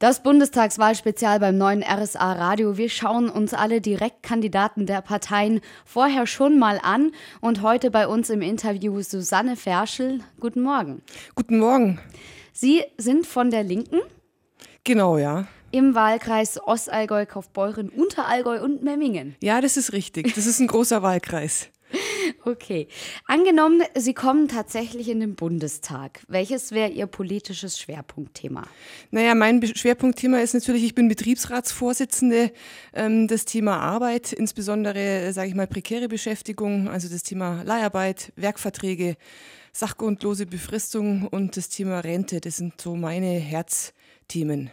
Das Bundestagswahlspezial beim neuen RSA Radio. Wir schauen uns alle Direktkandidaten der Parteien vorher schon mal an. Und heute bei uns im Interview Susanne Ferschel. Guten Morgen. Guten Morgen. Sie sind von der Linken? Genau, ja. Im Wahlkreis Ostallgäu, Kaufbeuren, Unterallgäu und Memmingen. Ja, das ist richtig. Das ist ein großer Wahlkreis. Okay. Angenommen, Sie kommen tatsächlich in den Bundestag. Welches wäre Ihr politisches Schwerpunktthema? Naja, mein Schwerpunktthema ist natürlich, ich bin Betriebsratsvorsitzende. Ähm, das Thema Arbeit, insbesondere, sage ich mal, prekäre Beschäftigung, also das Thema Leiharbeit, Werkverträge, sachgrundlose Befristung und das Thema Rente. Das sind so meine Herzthemen.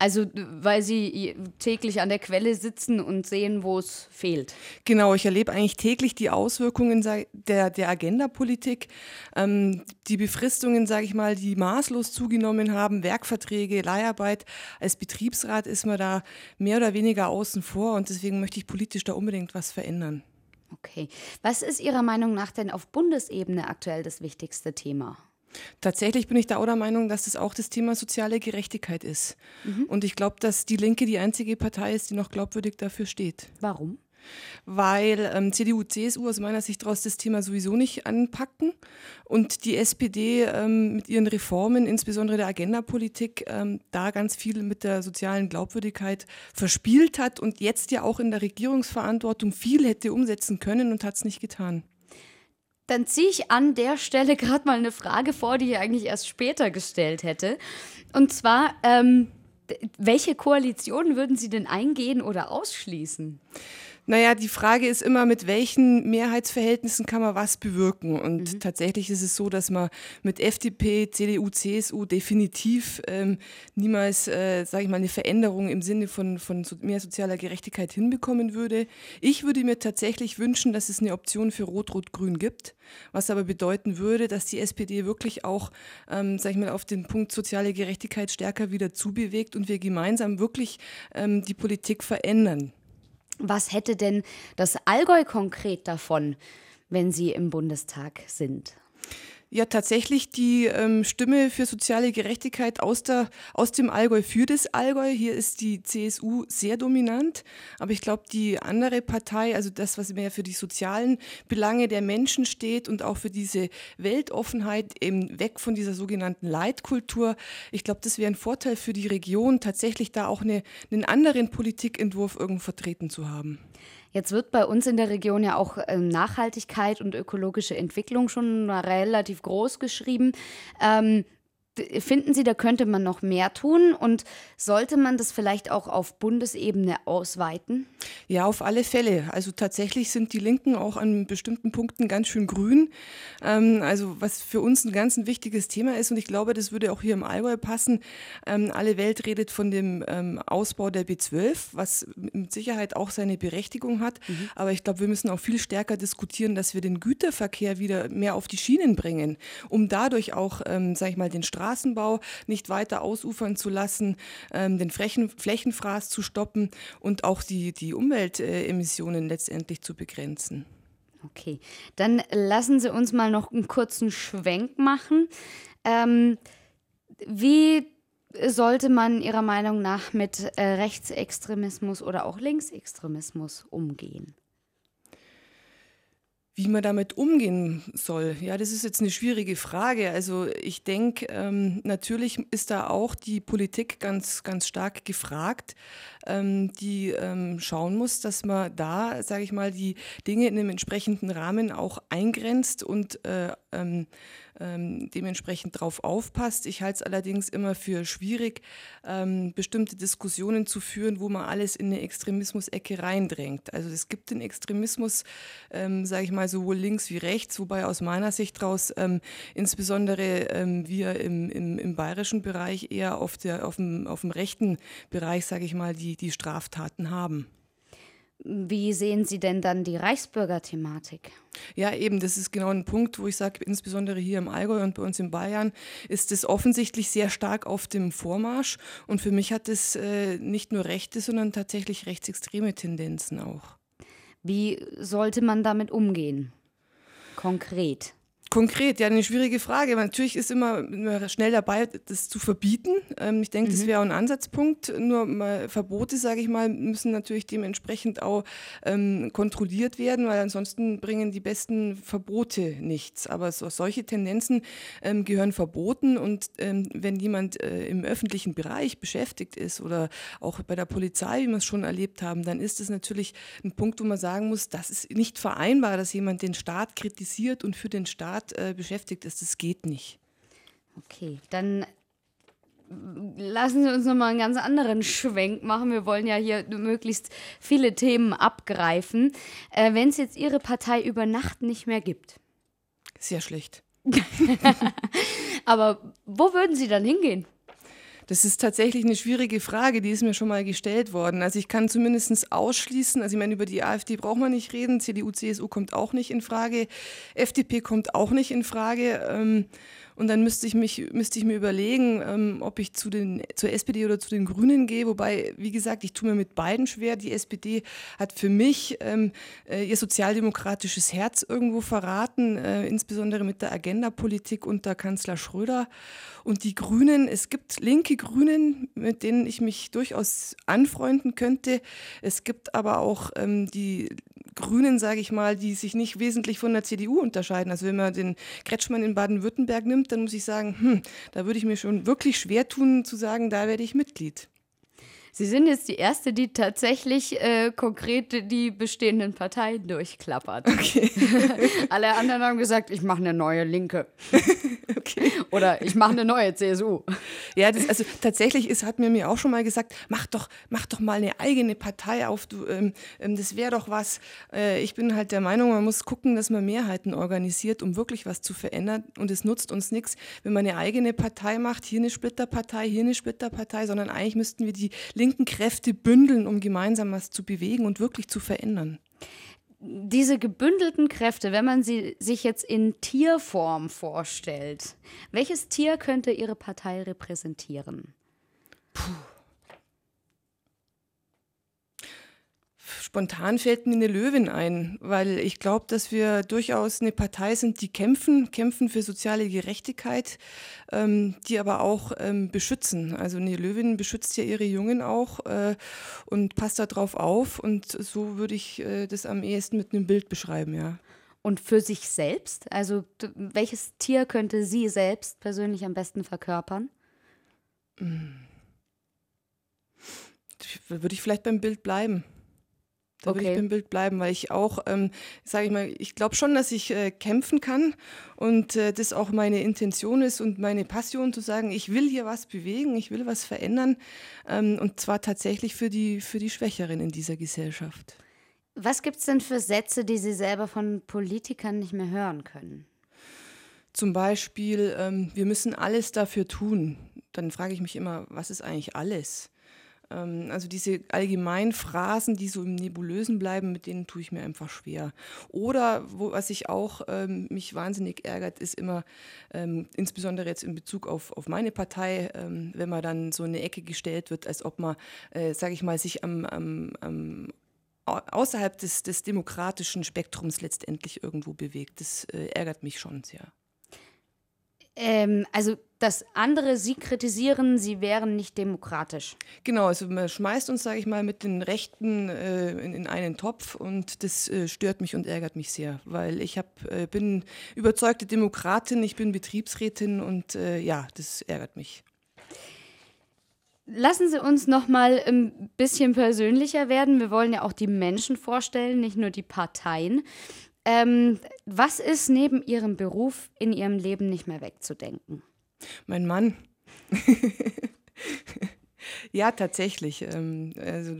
Also, weil Sie täglich an der Quelle sitzen und sehen, wo es fehlt. Genau, ich erlebe eigentlich täglich die Auswirkungen der, der Agenda-Politik. Ähm, die Befristungen, sage ich mal, die maßlos zugenommen haben, Werkverträge, Leiharbeit. Als Betriebsrat ist man da mehr oder weniger außen vor und deswegen möchte ich politisch da unbedingt was verändern. Okay. Was ist Ihrer Meinung nach denn auf Bundesebene aktuell das wichtigste Thema? Tatsächlich bin ich da auch der Meinung, dass das auch das Thema soziale Gerechtigkeit ist. Mhm. Und ich glaube, dass die Linke die einzige Partei ist, die noch glaubwürdig dafür steht. Warum? weil ähm, CDU, CSU aus meiner Sicht daraus das Thema sowieso nicht anpacken und die SPD ähm, mit ihren Reformen, insbesondere der Agendapolitik, ähm, da ganz viel mit der sozialen Glaubwürdigkeit verspielt hat und jetzt ja auch in der Regierungsverantwortung viel hätte umsetzen können und hat es nicht getan. Dann ziehe ich an der Stelle gerade mal eine Frage vor, die ich eigentlich erst später gestellt hätte. Und zwar, ähm, welche Koalition würden Sie denn eingehen oder ausschließen? Naja, die Frage ist immer, mit welchen Mehrheitsverhältnissen kann man was bewirken? Und mhm. tatsächlich ist es so, dass man mit FDP, CDU, CSU definitiv ähm, niemals, äh, sage ich mal, eine Veränderung im Sinne von, von mehr sozialer Gerechtigkeit hinbekommen würde. Ich würde mir tatsächlich wünschen, dass es eine Option für Rot-Rot-Grün gibt, was aber bedeuten würde, dass die SPD wirklich auch, ähm, sage ich mal, auf den Punkt soziale Gerechtigkeit stärker wieder zubewegt und wir gemeinsam wirklich ähm, die Politik verändern. Was hätte denn das Allgäu konkret davon, wenn Sie im Bundestag sind? Ja tatsächlich die ähm, Stimme für soziale Gerechtigkeit aus, der, aus dem Allgäu für das Allgäu. Hier ist die CSU sehr dominant, aber ich glaube, die andere Partei, also das, was mehr für die sozialen Belange der Menschen steht und auch für diese Weltoffenheit, eben weg von dieser sogenannten Leitkultur, ich glaube, das wäre ein Vorteil für die Region, tatsächlich da auch eine, einen anderen Politikentwurf irgendwo vertreten zu haben. Jetzt wird bei uns in der Region ja auch ähm, Nachhaltigkeit und ökologische Entwicklung schon relativ groß geschrieben. Ähm, Finden Sie, da könnte man noch mehr tun und sollte man das vielleicht auch auf Bundesebene ausweiten? Ja, auf alle Fälle. Also tatsächlich sind die Linken auch an bestimmten Punkten ganz schön grün. Ähm, also was für uns ein ganz ein wichtiges Thema ist und ich glaube, das würde auch hier im Allgäu passen. Ähm, alle Welt redet von dem ähm, Ausbau der B12, was mit Sicherheit auch seine Berechtigung hat. Mhm. Aber ich glaube, wir müssen auch viel stärker diskutieren, dass wir den Güterverkehr wieder mehr auf die Schienen bringen, um dadurch auch, ähm, sage ich mal, den Straßen Straßenbau nicht weiter ausufern zu lassen, ähm, den Flächen, Flächenfraß zu stoppen und auch die, die Umweltemissionen letztendlich zu begrenzen. Okay, dann lassen Sie uns mal noch einen kurzen Schwenk machen. Ähm, wie sollte man Ihrer Meinung nach mit äh, Rechtsextremismus oder auch Linksextremismus umgehen? Wie man damit umgehen soll, ja, das ist jetzt eine schwierige Frage. Also ich denke, ähm, natürlich ist da auch die Politik ganz, ganz stark gefragt, ähm, die ähm, schauen muss, dass man da, sage ich mal, die Dinge in einem entsprechenden Rahmen auch eingrenzt und äh, ähm, dementsprechend drauf aufpasst. Ich halte es allerdings immer für schwierig, ähm, bestimmte Diskussionen zu führen, wo man alles in eine Extremismus-Ecke reindrängt. Also es gibt den Extremismus, ähm, sage ich mal, sowohl links wie rechts, wobei aus meiner Sicht daraus ähm, insbesondere ähm, wir im, im, im, bayerischen Bereich eher auf, der, auf, dem, auf dem rechten Bereich, sage ich mal, die, die Straftaten haben. Wie sehen Sie denn dann die Reichsbürgerthematik? Ja, eben, das ist genau ein Punkt, wo ich sage, insbesondere hier im Allgäu und bei uns in Bayern ist es offensichtlich sehr stark auf dem Vormarsch. Und für mich hat es äh, nicht nur rechte, sondern tatsächlich rechtsextreme Tendenzen auch. Wie sollte man damit umgehen? Konkret. Konkret, ja, eine schwierige Frage. Natürlich ist immer, immer schnell dabei, das zu verbieten. Ähm, ich denke, mhm. das wäre auch ein Ansatzpunkt. Nur mal, Verbote, sage ich mal, müssen natürlich dementsprechend auch ähm, kontrolliert werden, weil ansonsten bringen die besten Verbote nichts. Aber so, solche Tendenzen ähm, gehören verboten. Und ähm, wenn jemand äh, im öffentlichen Bereich beschäftigt ist oder auch bei der Polizei, wie wir es schon erlebt haben, dann ist es natürlich ein Punkt, wo man sagen muss, das ist nicht vereinbar, dass jemand den Staat kritisiert und für den Staat privat äh, beschäftigt ist. Das geht nicht. Okay, dann lassen Sie uns nochmal einen ganz anderen Schwenk machen. Wir wollen ja hier möglichst viele Themen abgreifen. Äh, Wenn es jetzt Ihre Partei über Nacht nicht mehr gibt. Sehr schlecht. Aber wo würden Sie dann hingehen? Das ist tatsächlich eine schwierige Frage, die ist mir schon mal gestellt worden. Also ich kann zumindest ausschließen, also ich meine, über die AfD braucht man nicht reden, CDU, CSU kommt auch nicht in Frage, FDP kommt auch nicht in Frage. Ähm, und dann müsste ich, mich, müsste ich mir überlegen, ähm, ob ich zu den, zur SPD oder zu den Grünen gehe. Wobei, wie gesagt, ich tue mir mit beiden schwer. Die SPD hat für mich ähm, äh, ihr sozialdemokratisches Herz irgendwo verraten, äh, insbesondere mit der Agenda-Politik unter Kanzler Schröder. Und die Grünen, es gibt linke Grünen, mit denen ich mich durchaus anfreunden könnte. Es gibt aber auch ähm, die Grünen, sage ich mal, die sich nicht wesentlich von der CDU unterscheiden. Also wenn man den Kretschmann in Baden-Württemberg nimmt, dann muss ich sagen, hm, da würde ich mir schon wirklich schwer tun zu sagen, da werde ich Mitglied. Sie sind jetzt die Erste, die tatsächlich äh, konkret die bestehenden Parteien durchklappert. Okay. Alle anderen haben gesagt, ich mache eine neue Linke. okay. Oder ich mache eine neue CSU. Ja, das, also tatsächlich ist, hat mir mir auch schon mal gesagt, mach doch, mach doch mal eine eigene Partei auf. Du, ähm, ähm das wäre doch was. Äh, ich bin halt der Meinung, man muss gucken, dass man Mehrheiten organisiert, um wirklich was zu verändern. Und es nutzt uns nichts, wenn man eine eigene Partei macht, hier eine Splitterpartei, hier eine Splitterpartei, sondern eigentlich müssten wir die linken Kräfte bündeln, um gemeinsam was zu bewegen und wirklich zu verändern. Diese gebündelten Kräfte, wenn man sie sich jetzt in Tierform vorstellt, welches Tier könnte Ihre Partei repräsentieren? Puh. Spontan fällt mir eine Löwin ein, weil ich glaube, dass wir durchaus eine Partei sind, die kämpfen, kämpfen für soziale Gerechtigkeit, ähm, die aber auch ähm, beschützen. Also eine Löwin beschützt ja ihre Jungen auch äh, und passt darauf auf. Und so würde ich äh, das am ehesten mit einem Bild beschreiben, ja. Und für sich selbst? Also welches Tier könnte sie selbst persönlich am besten verkörpern? Hm. Würde ich vielleicht beim Bild bleiben. Da okay. würde ich beim Bild bleiben, weil ich auch, ähm, sage ich mal, ich glaube schon, dass ich äh, kämpfen kann und äh, das auch meine Intention ist und meine Passion zu sagen, ich will hier was bewegen, ich will was verändern ähm, und zwar tatsächlich für die, für die Schwächeren in dieser Gesellschaft. Was gibt es denn für Sätze, die Sie selber von Politikern nicht mehr hören können? Zum Beispiel, ähm, wir müssen alles dafür tun. Dann frage ich mich immer, was ist eigentlich alles? Ähm, also diese allgemeinen Phrasen, die so im Nebulösen bleiben, mit denen tue ich mir einfach schwer. Oder wo, was ich auch ähm, mich wahnsinnig ärgert, ist immer, ähm, insbesondere jetzt in Bezug auf, auf meine Partei, ähm, wenn man dann so in eine Ecke gestellt wird, als ob man, äh, sage ich mal, sich am, am, am außerhalb des, des demokratischen Spektrums letztendlich irgendwo bewegt. Das äh, ärgert mich schon sehr. Ähm, also, dass andere sie kritisieren, sie wären nicht demokratisch. Genau, also man schmeißt uns, sage ich mal, mit den Rechten äh, in, in, einen Topf und das äh, stört mich und ärgert mich sehr, weil ich hab, äh, bin überzeugte Demokratin, ich bin Betriebsrätin und äh, ja, das ärgert mich. Lassen Sie uns noch mal ein bisschen persönlicher werden. Wir wollen ja auch die Menschen vorstellen, nicht nur die Parteien. Ähm, was ist neben Ihrem Beruf in Ihrem Leben nicht mehr wegzudenken? Mein Mann. ja, tatsächlich. Ähm, also,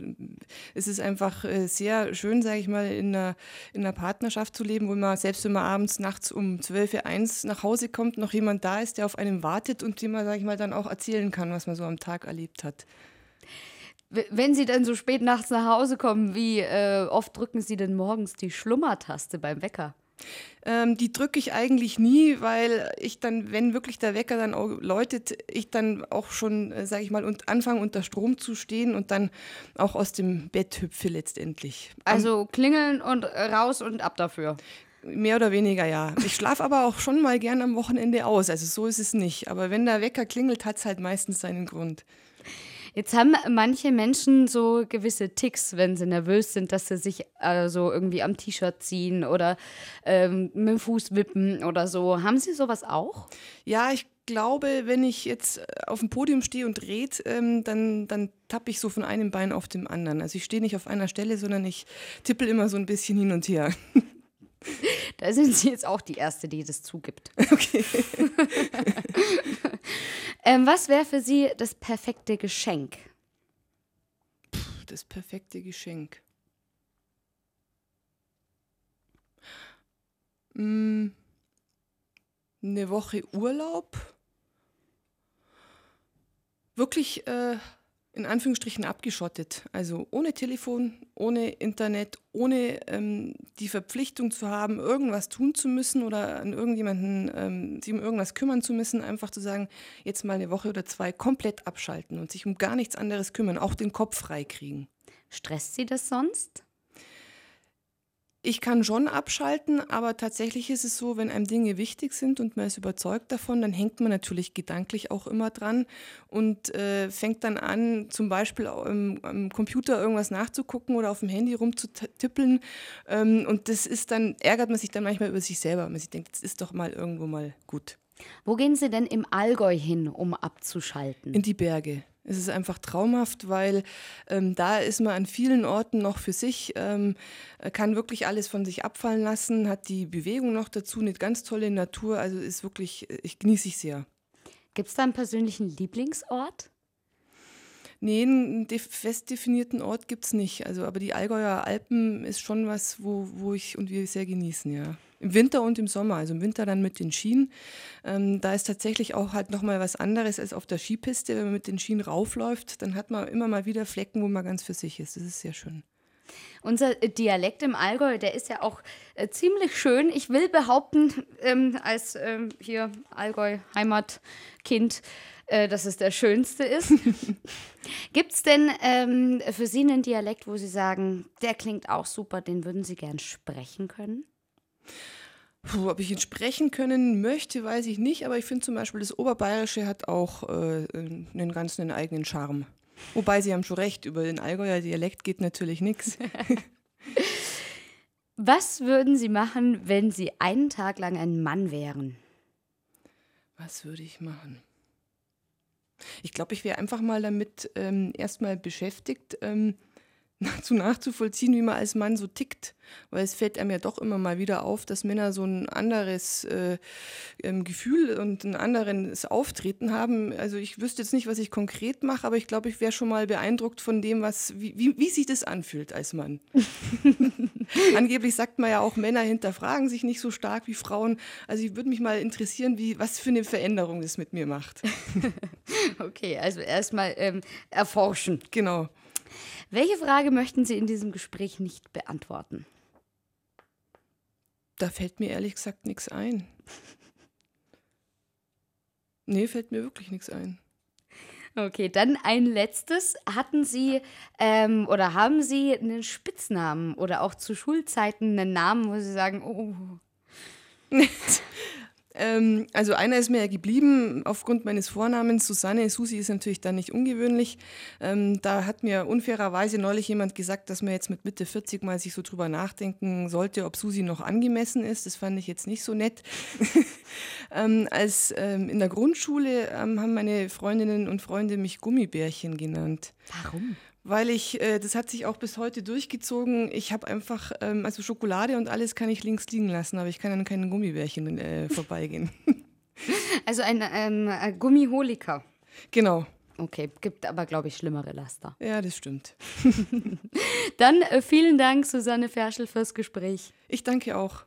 es ist einfach äh, sehr schön, sage ich mal, in einer, in einer Partnerschaft zu leben, wo man, selbst wenn man abends nachts um 12 Uhr nach Hause kommt, noch jemand da ist, der auf einem wartet und dem man, sage ich mal, dann auch erzählen kann, was man so am Tag erlebt hat. Wenn Sie dann so spät nachts nach Hause kommen, wie äh, oft drücken Sie denn morgens die Schlummertaste beim Wecker? Ähm, die drücke ich eigentlich nie, weil ich dann, wenn wirklich der Wecker dann auch läutet, ich dann auch schon, äh, sage ich mal, und anfange unter Strom zu stehen und dann auch aus dem Bett hüpfe letztendlich. Also klingeln und raus und ab dafür. Mehr oder weniger, ja. Ich schlafe aber auch schon mal gern am Wochenende aus. Also so ist es nicht. Aber wenn der Wecker klingelt, hat es halt meistens seinen Grund. Jetzt haben manche Menschen so gewisse Ticks, wenn sie nervös sind, dass sie sich äh, so irgendwie am T-Shirt ziehen oder ähm, mit dem Fuß wippen oder so. Haben Sie sowas auch? Ja, ich glaube, wenn ich jetzt äh, auf dem Podium stehe und rede, ähm, dann, dann tappe ich so von einem Bein auf dem anderen. Also ich stehe nicht auf einer Stelle, sondern ich tippel immer so ein bisschen hin und her. Da sind Sie jetzt auch die Erste, die das zugibt. Okay. ähm, was wäre für Sie das perfekte Geschenk? Das perfekte Geschenk. Hm, eine Woche Urlaub. Wirklich äh, in Anführungsstrichen abgeschottet. Also ohne Telefon, ohne Internet, ohne ähm, die Verpflichtung zu haben, irgendwas tun zu müssen oder an irgendjemanden ähm, sich um irgendwas kümmern zu müssen. Einfach zu sagen, jetzt mal eine Woche oder zwei komplett abschalten und sich um gar nichts anderes kümmern, auch den Kopf frei kriegen. Stresst Sie das sonst? Ich kann schon abschalten, aber tatsächlich ist es so, wenn einem Dinge wichtig sind und man ist überzeugt davon, dann hängt man natürlich gedanklich auch immer dran und äh, fängt dann an, zum Beispiel am, am, Computer irgendwas nachzugucken oder auf dem Handy rumzutippeln. Ähm, und das ist dann, ärgert man sich dann manchmal über sich selber. Man sich denkt, das ist doch mal irgendwo mal gut. Wo gehen Sie denn im Allgäu hin, um abzuschalten? In die Berge. Es ist einfach traumhaft, weil ähm, da ist man an vielen Orten noch für sich, ähm, kann wirklich alles von sich abfallen lassen, hat die Bewegung noch dazu, eine ganz tolle Natur. Also ist wirklich, ich genieße ich sehr. Gibt es da einen persönlichen Lieblingsort? Nee, einen fest definierten Ort gibt es nicht. Also, aber die Allgäuer Alpen ist schon was, wo, wo ich und wir sehr genießen, ja. Im Winter und im Sommer, also im Winter dann mit den Schienen. Ähm, da ist tatsächlich auch halt nochmal was anderes als auf der Skipiste. Wenn man mit den Schienen raufläuft, dann hat man immer mal wieder Flecken, wo man ganz für sich ist. Das ist sehr schön. Unser Dialekt im Allgäu, der ist ja auch äh, ziemlich schön. Ich will behaupten, ähm, als ähm, hier Allgäu-Heimatkind, äh, dass es der schönste ist. Gibt es denn ähm, für Sie einen Dialekt, wo Sie sagen, der klingt auch super, den würden Sie gern sprechen können? Puh, ob ich ihn sprechen können möchte, weiß ich nicht, aber ich finde zum Beispiel, das Oberbayerische hat auch äh, einen ganz einen eigenen Charme. Wobei Sie haben schon recht, über den Allgäuer Dialekt geht natürlich nichts. Was würden Sie machen, wenn Sie einen Tag lang ein Mann wären? Was würde ich machen? Ich glaube, ich wäre einfach mal damit ähm, erstmal beschäftigt, ähm, zu nachzuvollziehen, wie man als Mann so tickt. Weil es fällt einem ja doch immer mal wieder auf, dass Männer so ein anderes äh, ähm, Gefühl und ein anderes Auftreten haben. Also ich wüsste jetzt nicht, was ich konkret mache, aber ich glaube, ich wäre schon mal beeindruckt von dem, was, wie, wie, wie sich das anfühlt als Mann. Angeblich sagt man ja auch, Männer hinterfragen sich nicht so stark wie Frauen. Also ich würde mich mal interessieren, wie, was für eine Veränderung das mit mir macht. okay, also erstmal ähm, erforschen. Genau. Welche Frage möchten Sie in diesem Gespräch nicht beantworten? Da fällt mir ehrlich gesagt nichts ein. Nee, fällt mir wirklich nichts ein. Okay, dann ein letztes. Hatten Sie ähm, oder haben Sie einen Spitznamen oder auch zu Schulzeiten einen Namen, wo Sie sagen, oh. Ähm, also einer ist mir ja geblieben aufgrund meines Vornamens. Susanne Susi ist natürlich dann nicht ungewöhnlich. Ähm, da hat mir unfairerweise neulich jemand gesagt, dass man jetzt mit Mitte 40 mal sich so drüber nachdenken sollte, ob Susi noch angemessen ist. Das fand ich jetzt nicht so nett. ähm, als ähm, in der Grundschule ähm, haben meine Freundinnen und Freunde mich Gummibärchen genannt. Warum? Weil ich, äh, das hat sich auch bis heute durchgezogen. Ich habe einfach, ähm, also Schokolade und alles kann ich links liegen lassen, aber ich kann an keinen Gummibärchen äh, vorbeigehen. Also ein ähm, Gummiholiker. Genau. Okay, gibt aber, glaube ich, schlimmere Laster. Ja, das stimmt. Dann äh, vielen Dank, Susanne Ferschel, fürs Gespräch. Ich danke auch.